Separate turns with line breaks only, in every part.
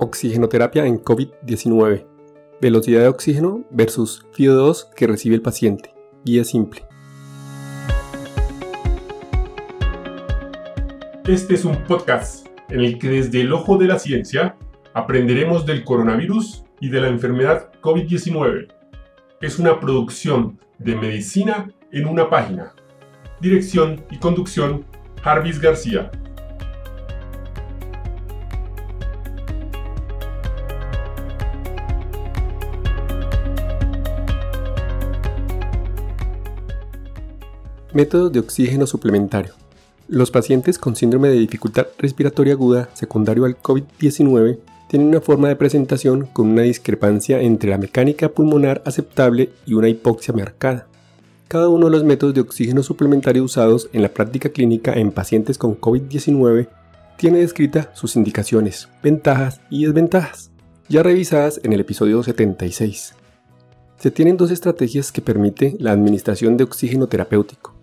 Oxigenoterapia en COVID-19. Velocidad de oxígeno versus FIO2 que recibe el paciente. Guía simple.
Este es un podcast en el que desde el ojo de la ciencia aprenderemos del coronavirus y de la enfermedad COVID-19. Es una producción de medicina en una página. Dirección y conducción, Jarvis García.
Métodos de oxígeno suplementario. Los pacientes con síndrome de dificultad respiratoria aguda secundario al COVID-19 tienen una forma de presentación con una discrepancia entre la mecánica pulmonar aceptable y una hipoxia marcada. Cada uno de los métodos de oxígeno suplementario usados en la práctica clínica en pacientes con COVID-19 tiene descrita sus indicaciones, ventajas y desventajas, ya revisadas en el episodio 76. Se tienen dos estrategias que permiten la administración de oxígeno terapéutico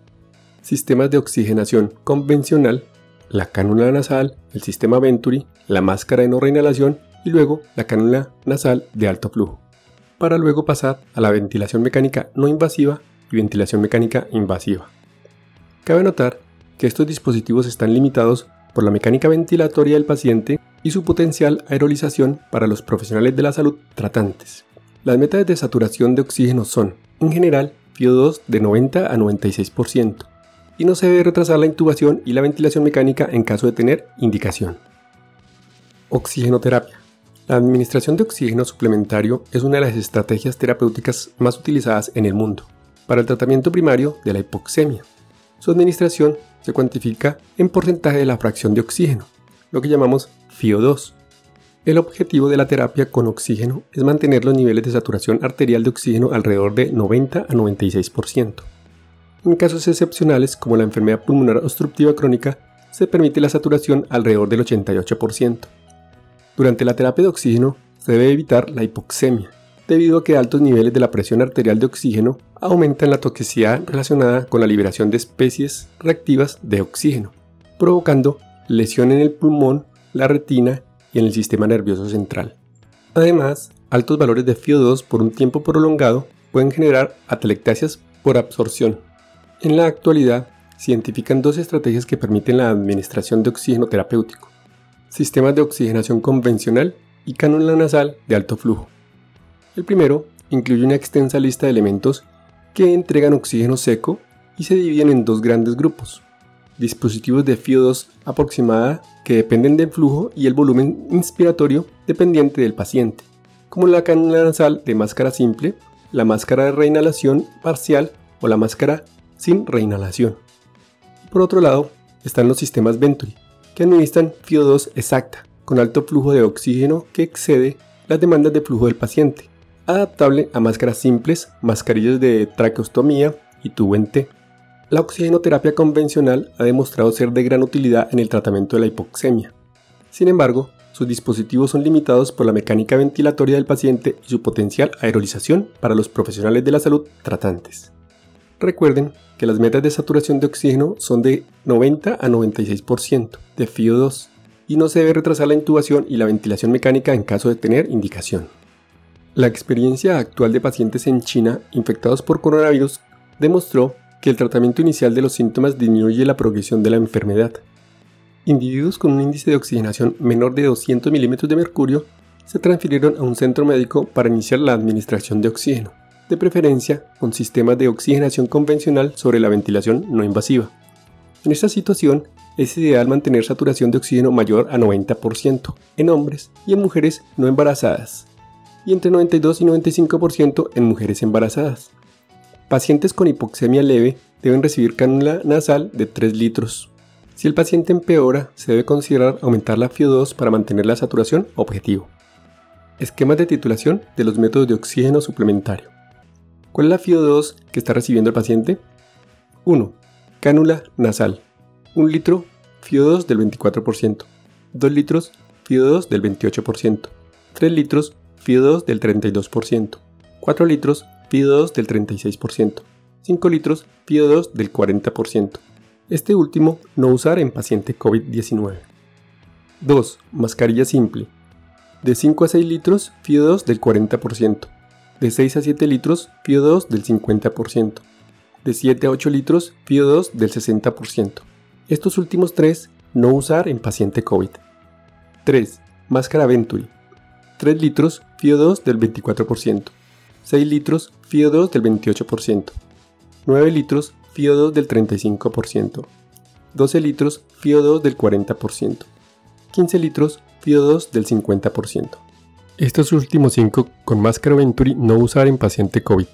sistemas de oxigenación convencional, la cánula nasal, el sistema Venturi, la máscara de no reinhalación y luego la cánula nasal de alto flujo, para luego pasar a la ventilación mecánica no invasiva y ventilación mecánica invasiva. Cabe notar que estos dispositivos están limitados por la mecánica ventilatoria del paciente y su potencial aerolización para los profesionales de la salud tratantes. Las metas de saturación de oxígeno son, en general, PO2 de 90 a 96%, y no se debe retrasar la intubación y la ventilación mecánica en caso de tener indicación. Oxigenoterapia. La administración de oxígeno suplementario es una de las estrategias terapéuticas más utilizadas en el mundo para el tratamiento primario de la hipoxemia. Su administración se cuantifica en porcentaje de la fracción de oxígeno, lo que llamamos FIO2. El objetivo de la terapia con oxígeno es mantener los niveles de saturación arterial de oxígeno alrededor de 90 a 96%. En casos excepcionales, como la enfermedad pulmonar obstructiva crónica, se permite la saturación alrededor del 88%. Durante la terapia de oxígeno, se debe evitar la hipoxemia, debido a que altos niveles de la presión arterial de oxígeno aumentan la toxicidad relacionada con la liberación de especies reactivas de oxígeno, provocando lesión en el pulmón, la retina y en el sistema nervioso central. Además, altos valores de FIO2 por un tiempo prolongado pueden generar atelectasias por absorción, en la actualidad, se identifican dos estrategias que permiten la administración de oxígeno terapéutico. Sistemas de oxigenación convencional y cánula nasal de alto flujo. El primero incluye una extensa lista de elementos que entregan oxígeno seco y se dividen en dos grandes grupos. Dispositivos de FIO2 aproximada que dependen del flujo y el volumen inspiratorio dependiente del paciente, como la cánula nasal de máscara simple, la máscara de reinhalación parcial o la máscara sin reinhalación. Por otro lado, están los sistemas Venturi, que administran FIO2 exacta, con alto flujo de oxígeno que excede las demandas de flujo del paciente, adaptable a máscaras simples, mascarillas de traqueostomía y tubo en T. La oxigenoterapia convencional ha demostrado ser de gran utilidad en el tratamiento de la hipoxemia. Sin embargo, sus dispositivos son limitados por la mecánica ventilatoria del paciente y su potencial aerolización para los profesionales de la salud tratantes. Recuerden que las metas de saturación de oxígeno son de 90 a 96% de FIO2 y no se debe retrasar la intubación y la ventilación mecánica en caso de tener indicación. La experiencia actual de pacientes en China infectados por coronavirus demostró que el tratamiento inicial de los síntomas disminuye la progresión de la enfermedad. Individuos con un índice de oxigenación menor de 200 milímetros de mercurio se transfirieron a un centro médico para iniciar la administración de oxígeno de preferencia con sistemas de oxigenación convencional sobre la ventilación no invasiva. En esta situación, es ideal mantener saturación de oxígeno mayor a 90% en hombres y en mujeres no embarazadas, y entre 92 y 95% en mujeres embarazadas. Pacientes con hipoxemia leve deben recibir cánula nasal de 3 litros. Si el paciente empeora, se debe considerar aumentar la FIO2 para mantener la saturación objetivo. Esquemas de titulación de los métodos de oxígeno suplementario. ¿Cuál es la FIO2 que está recibiendo el paciente? 1. Cánula nasal. 1 litro, FIO2 del 24%. 2 litros, FIO2 del 28%. 3 litros, FIO2 del 32%. 4 litros, FIO2 del 36%. 5 litros, FIO2 del 40%. Este último no usar en paciente COVID-19. 2. Mascarilla simple. De 5 a 6 litros, FIO2 del 40%. De 6 a 7 litros, FIO2 del 50%. De 7 a 8 litros, FIO2 del 60%. Estos últimos tres no usar en paciente COVID. 3. Máscara Venturi. 3 litros, FIO2 del 24%. 6 litros, FIO2 del 28%. 9 litros, FIO2 del 35%. 12 litros, FIO2 del 40%. 15 litros, FIO2 del 50%. Estos últimos 5 con máscara Venturi no usar en paciente COVID.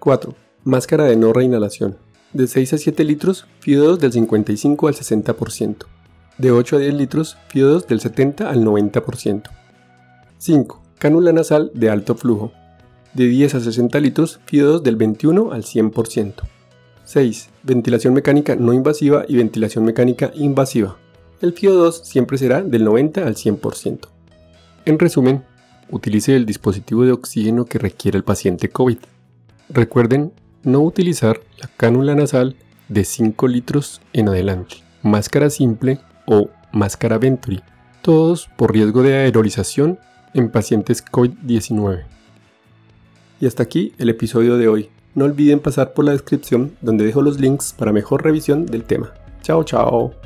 4. Máscara de no reinhalación. De 6 a 7 litros, FIO2 del 55 al 60%. De 8 a 10 litros, FIO2 del 70 al 90%. 5. Cánula nasal de alto flujo. De 10 a 60 litros, FIO2 del 21 al 100%. 6. Ventilación mecánica no invasiva y ventilación mecánica invasiva. El FIO2 siempre será del 90 al 100%. En resumen, utilice el dispositivo de oxígeno que requiere el paciente COVID. Recuerden no utilizar la cánula nasal de 5 litros en adelante. Máscara simple o máscara Venturi, todos por riesgo de aerolización en pacientes COVID-19. Y hasta aquí el episodio de hoy. No olviden pasar por la descripción donde dejo los links para mejor revisión del tema. Chao, chao.